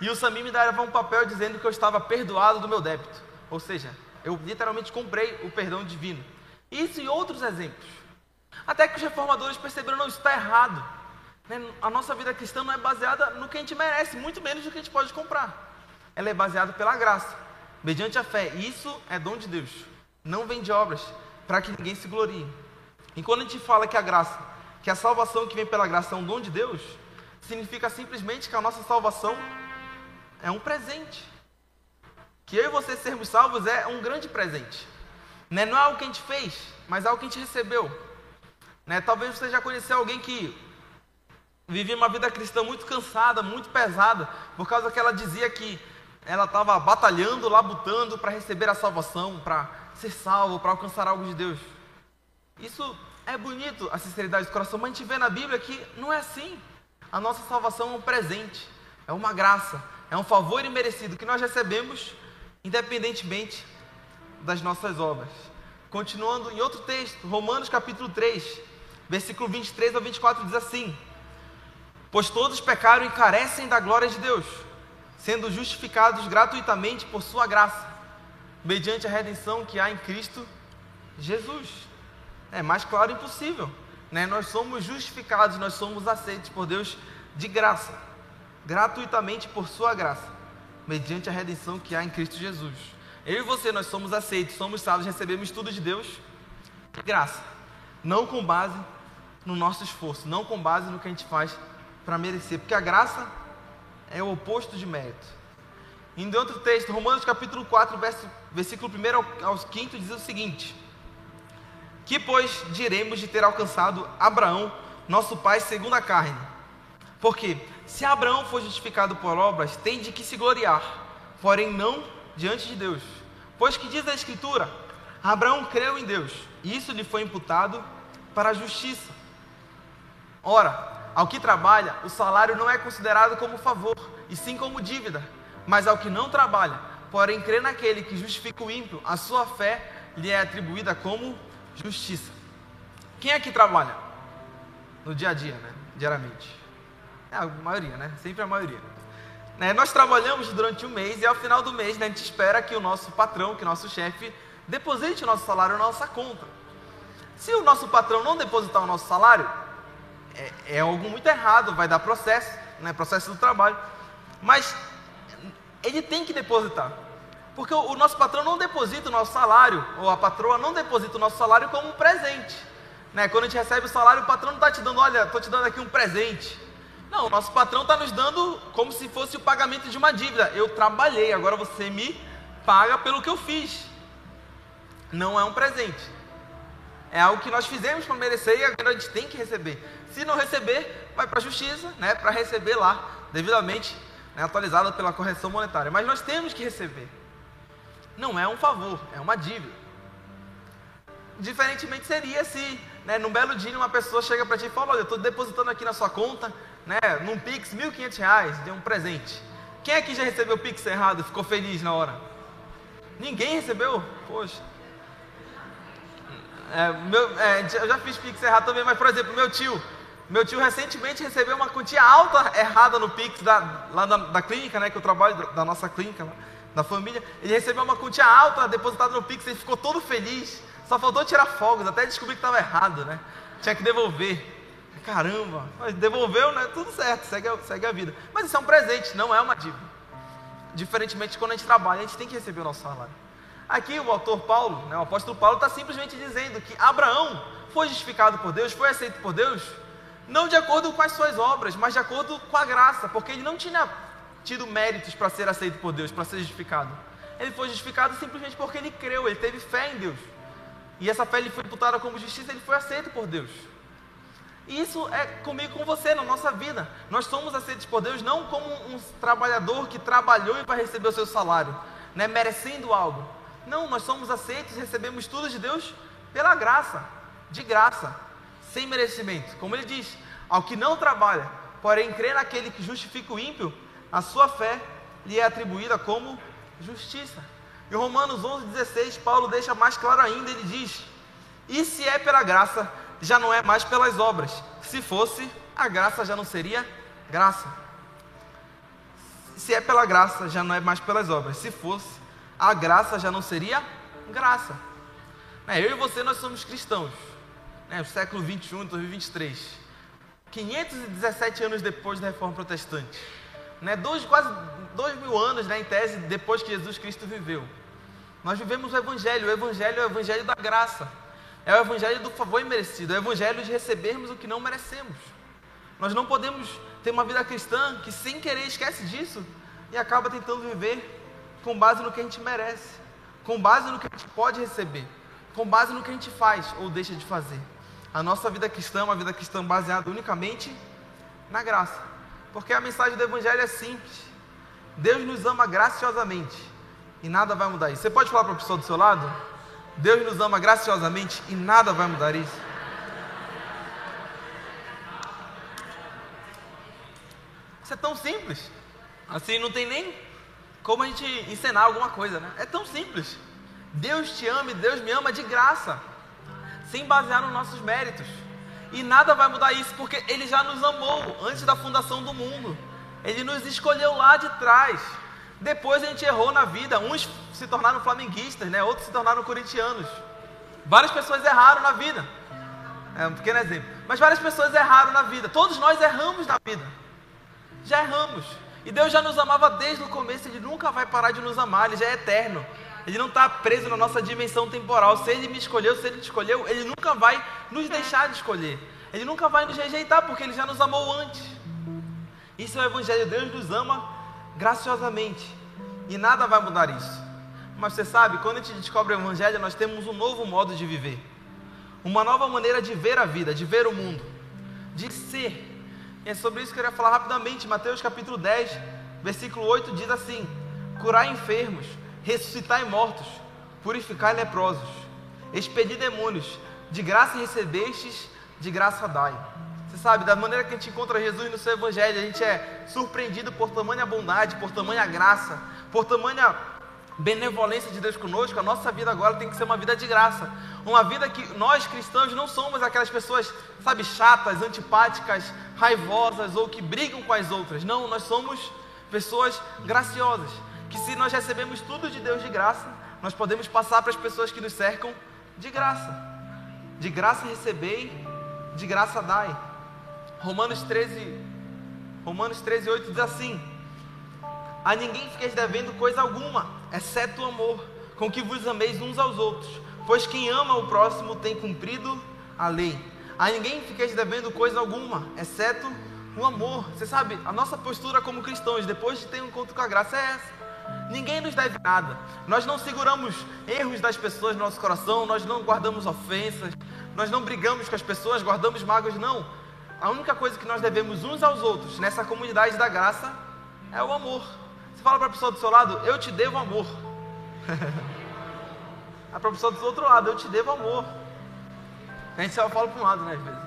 E o Sami me dava um papel dizendo que eu estava perdoado do meu débito. Ou seja, eu literalmente comprei o perdão divino. Isso e outros exemplos. Até que os reformadores perceberam, não, isso está errado. Né? A nossa vida cristã não é baseada no que a gente merece, muito menos do que a gente pode comprar. Ela é baseada pela graça, mediante a fé. Isso é dom de Deus. Não vem de obras, para que ninguém se glorie. E quando a gente fala que a graça, que a salvação que vem pela graça é um dom de Deus, significa simplesmente que a nossa salvação é um presente. Que eu e você sermos salvos é um grande presente. Né? Não é algo que a gente fez, mas é algo que a gente recebeu. Né? Talvez você já conheceu alguém que vivia uma vida cristã muito cansada, muito pesada, por causa que ela dizia que ela estava batalhando, labutando para receber a salvação, para ser salvo, para alcançar algo de Deus. Isso é bonito, a sinceridade do coração, mas a gente vê na Bíblia que não é assim. A nossa salvação é um presente, é uma graça, é um favor imerecido que nós recebemos independentemente das nossas obras. Continuando em outro texto, Romanos capítulo 3, versículo 23 ao 24 diz assim: Pois todos pecaram e carecem da glória de Deus, sendo justificados gratuitamente por sua graça, mediante a redenção que há em Cristo Jesus. É mais claro impossível. Né? Nós somos justificados, nós somos aceitos por Deus de graça, gratuitamente por sua graça, mediante a redenção que há em Cristo Jesus. Eu e você, nós somos aceitos, somos salvos, recebemos tudo de Deus de graça, não com base no nosso esforço, não com base no que a gente faz para merecer, porque a graça é o oposto de mérito. Em outro texto, Romanos capítulo 4, verso, versículo 1 ao 5, diz o seguinte: Que, pois, diremos de ter alcançado Abraão, nosso pai, segundo a carne? Porque, se Abraão for justificado por obras, tem de que se gloriar, porém não diante de Deus. Pois que diz a Escritura: Abraão creu em Deus, e isso lhe foi imputado para a justiça. Ora, ao que trabalha, o salário não é considerado como favor, e sim como dívida. Mas ao que não trabalha, porém crê naquele que justifica o ímpio, a sua fé lhe é atribuída como justiça. Quem é que trabalha? No dia a dia, né? Diariamente. É a maioria, né? Sempre a maioria. Né? Nós trabalhamos durante um mês e ao final do mês né, a gente espera que o nosso patrão, que o nosso chefe, deposite o nosso salário na nossa conta. Se o nosso patrão não depositar o nosso salário, é, é algo muito errado, vai dar processo, né, processo do trabalho. Mas ele tem que depositar. Porque o, o nosso patrão não deposita o nosso salário, ou a patroa não deposita o nosso salário como um presente. Né? Quando a gente recebe o salário, o patrão não está te dando, olha, estou te dando aqui um presente. Não, o nosso patrão está nos dando como se fosse o pagamento de uma dívida. Eu trabalhei, agora você me paga pelo que eu fiz. Não é um presente. É algo que nós fizemos para merecer e agora a gente tem que receber. Se não receber, vai para a justiça, né, para receber lá, devidamente né, atualizada pela correção monetária. Mas nós temos que receber. Não é um favor, é uma dívida. Diferentemente seria se, né, num belo dia, uma pessoa chega para ti e fala: Olha, eu estou depositando aqui na sua conta, né, num Pix, R$ 1.500 de um presente. Quem aqui já recebeu o Pix errado e ficou feliz na hora? Ninguém recebeu? Poxa. É, meu, é, eu já fiz Pix errado também, mas por exemplo, meu tio, meu tio recentemente recebeu uma quantia alta errada no Pix da, lá da, da clínica, né, que eu trabalho, da nossa clínica, da família. Ele recebeu uma quantia alta depositada no Pix, ele ficou todo feliz. Só faltou tirar fogos, até descobrir que estava errado, né? Tinha que devolver. Caramba, mas devolveu, né? Tudo certo, segue segue a vida. Mas isso é um presente, não é uma dívida. Diferentemente de quando a gente trabalha, a gente tem que receber o nosso salário. Aqui o autor Paulo, né, o apóstolo Paulo, está simplesmente dizendo que Abraão foi justificado por Deus, foi aceito por Deus, não de acordo com as suas obras, mas de acordo com a graça, porque ele não tinha tido méritos para ser aceito por Deus, para ser justificado. Ele foi justificado simplesmente porque ele creu, ele teve fé em Deus. E essa fé lhe foi imputada como justiça, ele foi aceito por Deus. E isso é comigo com você na nossa vida. Nós somos aceitos por Deus não como um trabalhador que trabalhou e vai receber o seu salário, né, merecendo algo. Não, nós somos aceitos recebemos tudo de Deus pela graça. de graça, sem merecimento. Como ele diz, ao que não trabalha, porém crê naquele que justifica o ímpio, a sua fé lhe é atribuída como justiça. Em Romanos 11,16, Paulo deixa mais claro ainda, ele diz: E se é pela graça, já não é mais pelas obras. Se fosse, a graça já não seria graça. Se é pela graça, já não é mais pelas obras. Se fosse, a graça já não seria graça. Né, eu e você, nós somos cristãos. Né? O século 21, 2023. 517 anos depois da Reforma Protestante. Né? Dois, quase dois mil anos, né, em tese, depois que Jesus Cristo viveu. Nós vivemos o Evangelho. O Evangelho é o Evangelho da graça. É o Evangelho do favor imerecido. É o Evangelho de recebermos o que não merecemos. Nós não podemos ter uma vida cristã que, sem querer, esquece disso e acaba tentando viver com base no que a gente merece, com base no que a gente pode receber, com base no que a gente faz ou deixa de fazer. A nossa vida cristã é uma vida cristã baseada unicamente na graça. Porque a mensagem do Evangelho é simples. Deus nos ama graciosamente e nada vai mudar isso. Você pode falar para a pessoa do seu lado? Deus nos ama graciosamente e nada vai mudar isso. Isso é tão simples. Assim, não tem nem como a gente ensinar alguma coisa, né? É tão simples. Deus te ama e Deus me ama de graça sem basear nos nossos méritos. E nada vai mudar isso, porque Ele já nos amou antes da fundação do mundo. Ele nos escolheu lá de trás. Depois a gente errou na vida. Uns se tornaram flamenguistas, né? outros se tornaram corintianos. Várias pessoas erraram na vida. É um pequeno exemplo. Mas várias pessoas erraram na vida. Todos nós erramos na vida. Já erramos. E Deus já nos amava desde o começo. Ele nunca vai parar de nos amar. Ele já é eterno. Ele não está preso na nossa dimensão temporal. Se Ele me escolheu, se Ele te escolheu, Ele nunca vai nos deixar de escolher. Ele nunca vai nos rejeitar, porque Ele já nos amou antes. Isso é o Evangelho. Deus nos ama graciosamente. E nada vai mudar isso. Mas você sabe, quando a gente descobre o Evangelho, nós temos um novo modo de viver. Uma nova maneira de ver a vida, de ver o mundo, de ser. É sobre isso que eu queria falar rapidamente. Mateus capítulo 10, versículo 8 diz assim: Curar enfermos, ressuscitai mortos, purificai leprosos, expedir demônios, de graça recebestes, de graça dai. Você sabe, da maneira que a gente encontra Jesus no seu Evangelho, a gente é surpreendido por tamanha bondade, por tamanha graça, por tamanha benevolência de Deus conosco. A nossa vida agora tem que ser uma vida de graça. Uma vida que nós cristãos não somos aquelas pessoas, sabe, chatas, antipáticas, raivosas ou que brigam com as outras. Não, nós somos pessoas graciosas que se nós recebemos tudo de Deus de graça, nós podemos passar para as pessoas que nos cercam de graça. De graça recebei, de graça dai. Romanos 13, Romanos 13, 8 diz assim: A ninguém fiqueis devendo coisa alguma, exceto o amor, com que vos ameis uns aos outros, pois quem ama o próximo tem cumprido a lei. A ninguém fiqueis devendo coisa alguma, exceto o amor. Você sabe, a nossa postura como cristãos, depois de ter um encontro com a graça, é essa. Ninguém nos deve nada. Nós não seguramos erros das pessoas no nosso coração, nós não guardamos ofensas, nós não brigamos com as pessoas, guardamos mágoas, não. A única coisa que nós devemos uns aos outros nessa comunidade da graça é o amor. Você fala para a pessoa do seu lado, eu te devo amor. *laughs* a pessoa do outro lado, eu te devo amor. A gente só fala para um lado, né, às vezes.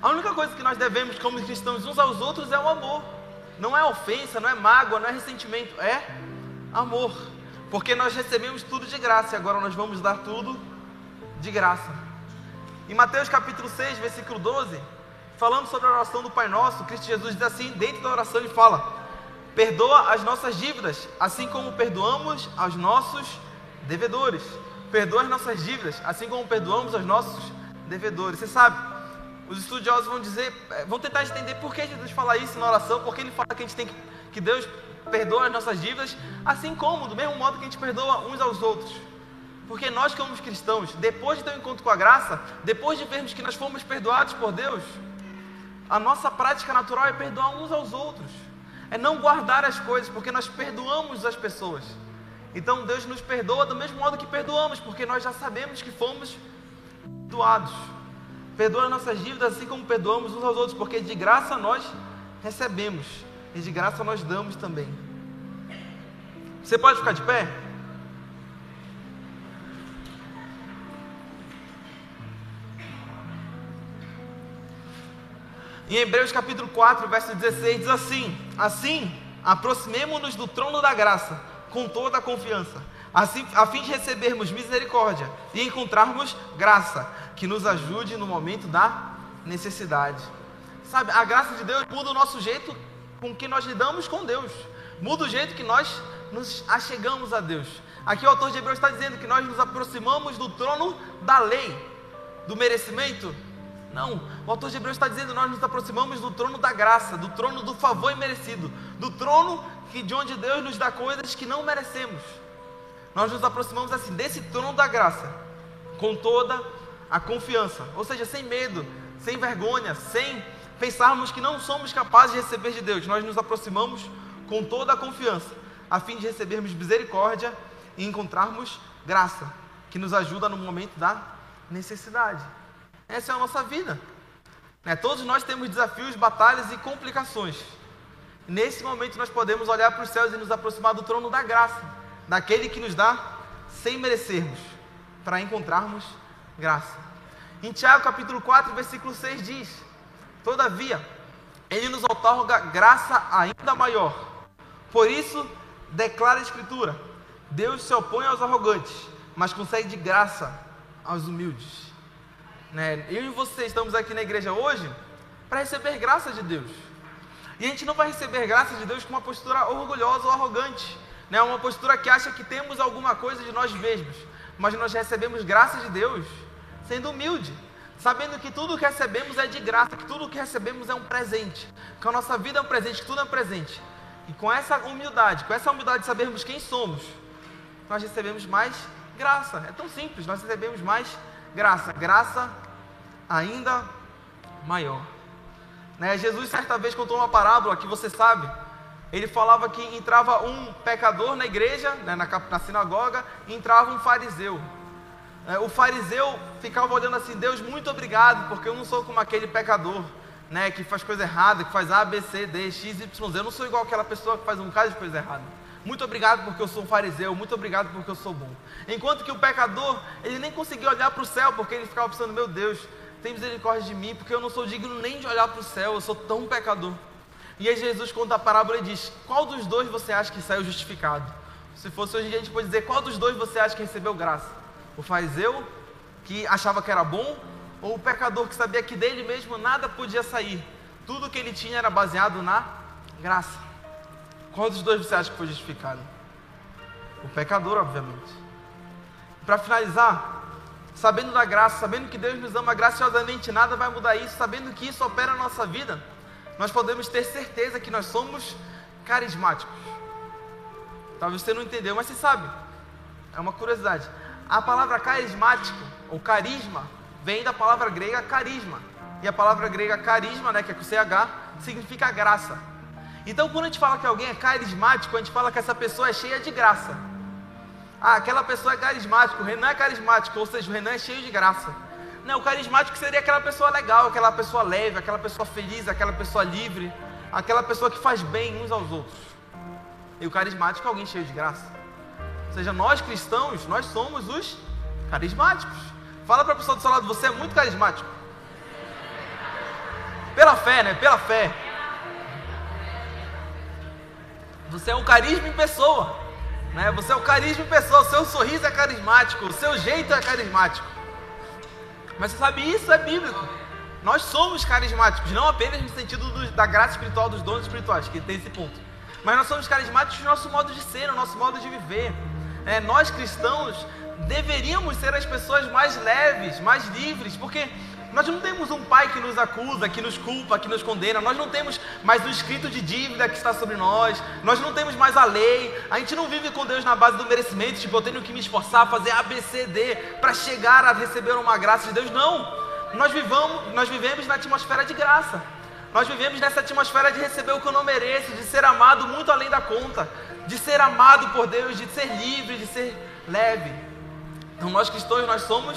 A única coisa que nós devemos como cristãos uns aos outros é o amor. Não é ofensa, não é mágoa, não é ressentimento, é amor. Porque nós recebemos tudo de graça e agora nós vamos dar tudo de graça. Em Mateus capítulo 6, versículo 12, falando sobre a oração do Pai Nosso, Cristo Jesus diz assim, dentro da oração ele fala: Perdoa as nossas dívidas, assim como perdoamos aos nossos devedores. Perdoa as nossas dívidas, assim como perdoamos aos nossos devedores. Você sabe, os estudiosos vão dizer, eh, vão tentar entender por que Jesus fala isso na oração, porque ele fala que a gente tem que, que Deus perdoa as nossas dívidas, assim como, do mesmo modo que a gente perdoa uns aos outros. Porque nós, como cristãos, depois de ter um encontro com a graça, depois de vermos que nós fomos perdoados por Deus, a nossa prática natural é perdoar uns aos outros, é não guardar as coisas, porque nós perdoamos as pessoas. Então Deus nos perdoa do mesmo modo que perdoamos, porque nós já sabemos que fomos doados. Perdoa as nossas dívidas assim como perdoamos uns aos outros, porque de graça nós recebemos e de graça nós damos também. Você pode ficar de pé? Em Hebreus capítulo 4, verso 16, diz assim: Assim, aproximemo-nos do trono da graça com toda a confiança, assim, a fim de recebermos misericórdia e encontrarmos graça que nos ajude no momento da necessidade. Sabe, a graça de Deus muda o nosso jeito com que nós lidamos com Deus, muda o jeito que nós nos achegamos a Deus. Aqui o autor de Hebreus está dizendo que nós nos aproximamos do trono da lei, do merecimento. Não, o autor de Hebreus está dizendo nós nos aproximamos do trono da graça, do trono do favor imerecido, do trono que, de onde Deus nos dá coisas que não merecemos. Nós nos aproximamos assim desse trono da graça, com toda a confiança, ou seja, sem medo, sem vergonha, sem pensarmos que não somos capazes de receber de Deus. Nós nos aproximamos com toda a confiança, a fim de recebermos misericórdia e encontrarmos graça, que nos ajuda no momento da necessidade. Essa é a nossa vida. Né? Todos nós temos desafios, batalhas e complicações. Nesse momento nós podemos olhar para os céus e nos aproximar do trono da graça, daquele que nos dá sem merecermos, para encontrarmos graça. Em Tiago capítulo 4, versículo 6 diz: Todavia, ele nos otorga graça ainda maior. Por isso, declara a Escritura: Deus se opõe aos arrogantes, mas concede de graça aos humildes. Né? Eu e você estamos aqui na igreja hoje para receber graça de Deus. E a gente não vai receber graça de Deus com uma postura orgulhosa ou arrogante, né? uma postura que acha que temos alguma coisa de nós mesmos. Mas nós recebemos graça de Deus sendo humilde, sabendo que tudo que recebemos é de graça, que tudo que recebemos é um presente, que a nossa vida é um presente, que tudo é um presente. E com essa humildade, com essa humildade de sabermos quem somos, nós recebemos mais graça. É tão simples, nós recebemos mais graça. Graça ainda maior. Né? Jesus, certa vez, contou uma parábola que você sabe. Ele falava que entrava um pecador na igreja, né, na, na, sinagoga, e entrava um fariseu. É, o fariseu ficava olhando assim: Deus, muito obrigado, porque eu não sou como aquele pecador. Né, que faz coisa errada, que faz A, B, C, D, X, Y, Z. Eu não sou igual aquela pessoa que faz um bocado de coisa errada. Muito obrigado porque eu sou um fariseu, muito obrigado porque eu sou bom. Enquanto que o pecador, ele nem conseguia olhar para o céu, porque ele ficava pensando, meu Deus, tem misericórdia de mim, porque eu não sou digno nem de olhar para o céu, eu sou tão pecador. E aí Jesus conta a parábola e diz, qual dos dois você acha que saiu justificado? Se fosse hoje em dia a gente pode dizer, qual dos dois você acha que recebeu graça? O fariseu, que achava que era bom, ou o pecador que sabia que dele mesmo nada podia sair? Tudo que ele tinha era baseado na graça. Qual dos dois você acha que foi justificado? O pecador, obviamente. Para finalizar, sabendo da graça, sabendo que Deus nos ama graciosamente, nada vai mudar isso, sabendo que isso opera na nossa vida, nós podemos ter certeza que nós somos carismáticos. Talvez você não entendeu, mas você sabe. É uma curiosidade. A palavra carismático, ou carisma, vem da palavra grega carisma. E a palavra grega carisma, né, que é com CH, significa graça. Então, quando a gente fala que alguém é carismático, a gente fala que essa pessoa é cheia de graça. Ah, aquela pessoa é carismática, o Renan é carismático, ou seja, o Renan é cheio de graça. Não, o carismático seria aquela pessoa legal, aquela pessoa leve, aquela pessoa feliz, aquela pessoa livre, aquela pessoa que faz bem uns aos outros. E o carismático é alguém cheio de graça. Ou seja, nós cristãos, nós somos os carismáticos. Fala para a pessoa do seu lado, você é muito carismático. Pela fé, né? Pela fé. Você é um carisma em pessoa. Né? Você é o carisma em pessoa. O seu sorriso é carismático. O seu jeito é carismático. Mas você sabe, isso é bíblico. Nós somos carismáticos, não apenas no sentido do, da graça espiritual, dos dons espirituais, que tem esse ponto. Mas nós somos carismáticos no nosso modo de ser, no nosso modo de viver. É, nós cristãos deveríamos ser as pessoas mais leves, mais livres, porque nós não temos um pai que nos acusa, que nos culpa, que nos condena. Nós não temos mais o escrito de dívida que está sobre nós. Nós não temos mais a lei. A gente não vive com Deus na base do merecimento. Tipo, eu tenho que me esforçar, fazer A, B, C, D para chegar a receber uma graça de Deus. Não. Nós, vivamos, nós vivemos na atmosfera de graça. Nós vivemos nessa atmosfera de receber o que eu não mereço, de ser amado muito além da conta, de ser amado por Deus, de ser livre, de ser leve. Então, nós cristãos, nós somos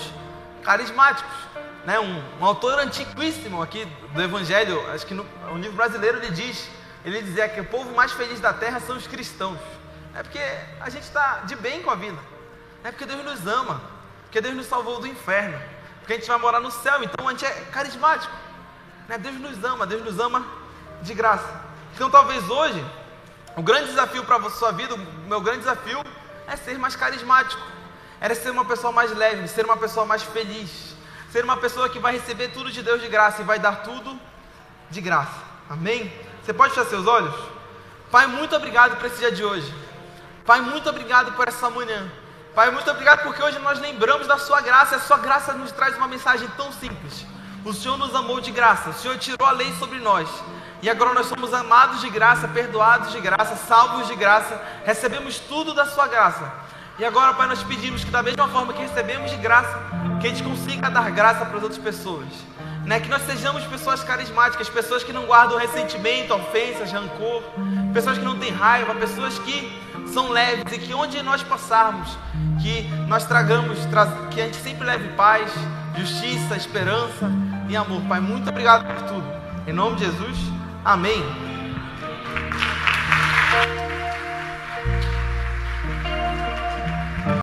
carismáticos né, um, um, autor antiquíssimo aqui do Evangelho, acho que no, no livro brasileiro ele diz, ele dizia que o povo mais feliz da terra são os cristãos. É porque a gente está de bem com a vida. É porque Deus nos ama. Porque Deus nos salvou do inferno. Porque a gente vai morar no céu. Então a gente é carismático. Né? Deus nos ama, Deus nos ama de graça. Então talvez hoje, o grande desafio para a sua vida, o meu grande desafio é ser mais carismático. Era ser uma pessoa mais leve, ser uma pessoa mais feliz. Ser uma pessoa que vai receber tudo de Deus de graça e vai dar tudo de graça. Amém? Você pode fechar seus olhos? Pai, muito obrigado por esse dia de hoje. Pai, muito obrigado por essa manhã. Pai, muito obrigado porque hoje nós lembramos da Sua graça a Sua graça nos traz uma mensagem tão simples. O Senhor nos amou de graça, o Senhor tirou a lei sobre nós. E agora nós somos amados de graça, perdoados de graça, salvos de graça, recebemos tudo da Sua graça. E agora, Pai, nós pedimos que da mesma forma que recebemos de graça, que a gente consiga dar graça para as outras pessoas. Né? Que nós sejamos pessoas carismáticas, pessoas que não guardam ressentimento, ofensas, rancor, pessoas que não têm raiva, pessoas que são leves e que onde nós passarmos, que nós tragamos, que a gente sempre leve paz, justiça, esperança e amor. Pai, muito obrigado por tudo. Em nome de Jesus, amém.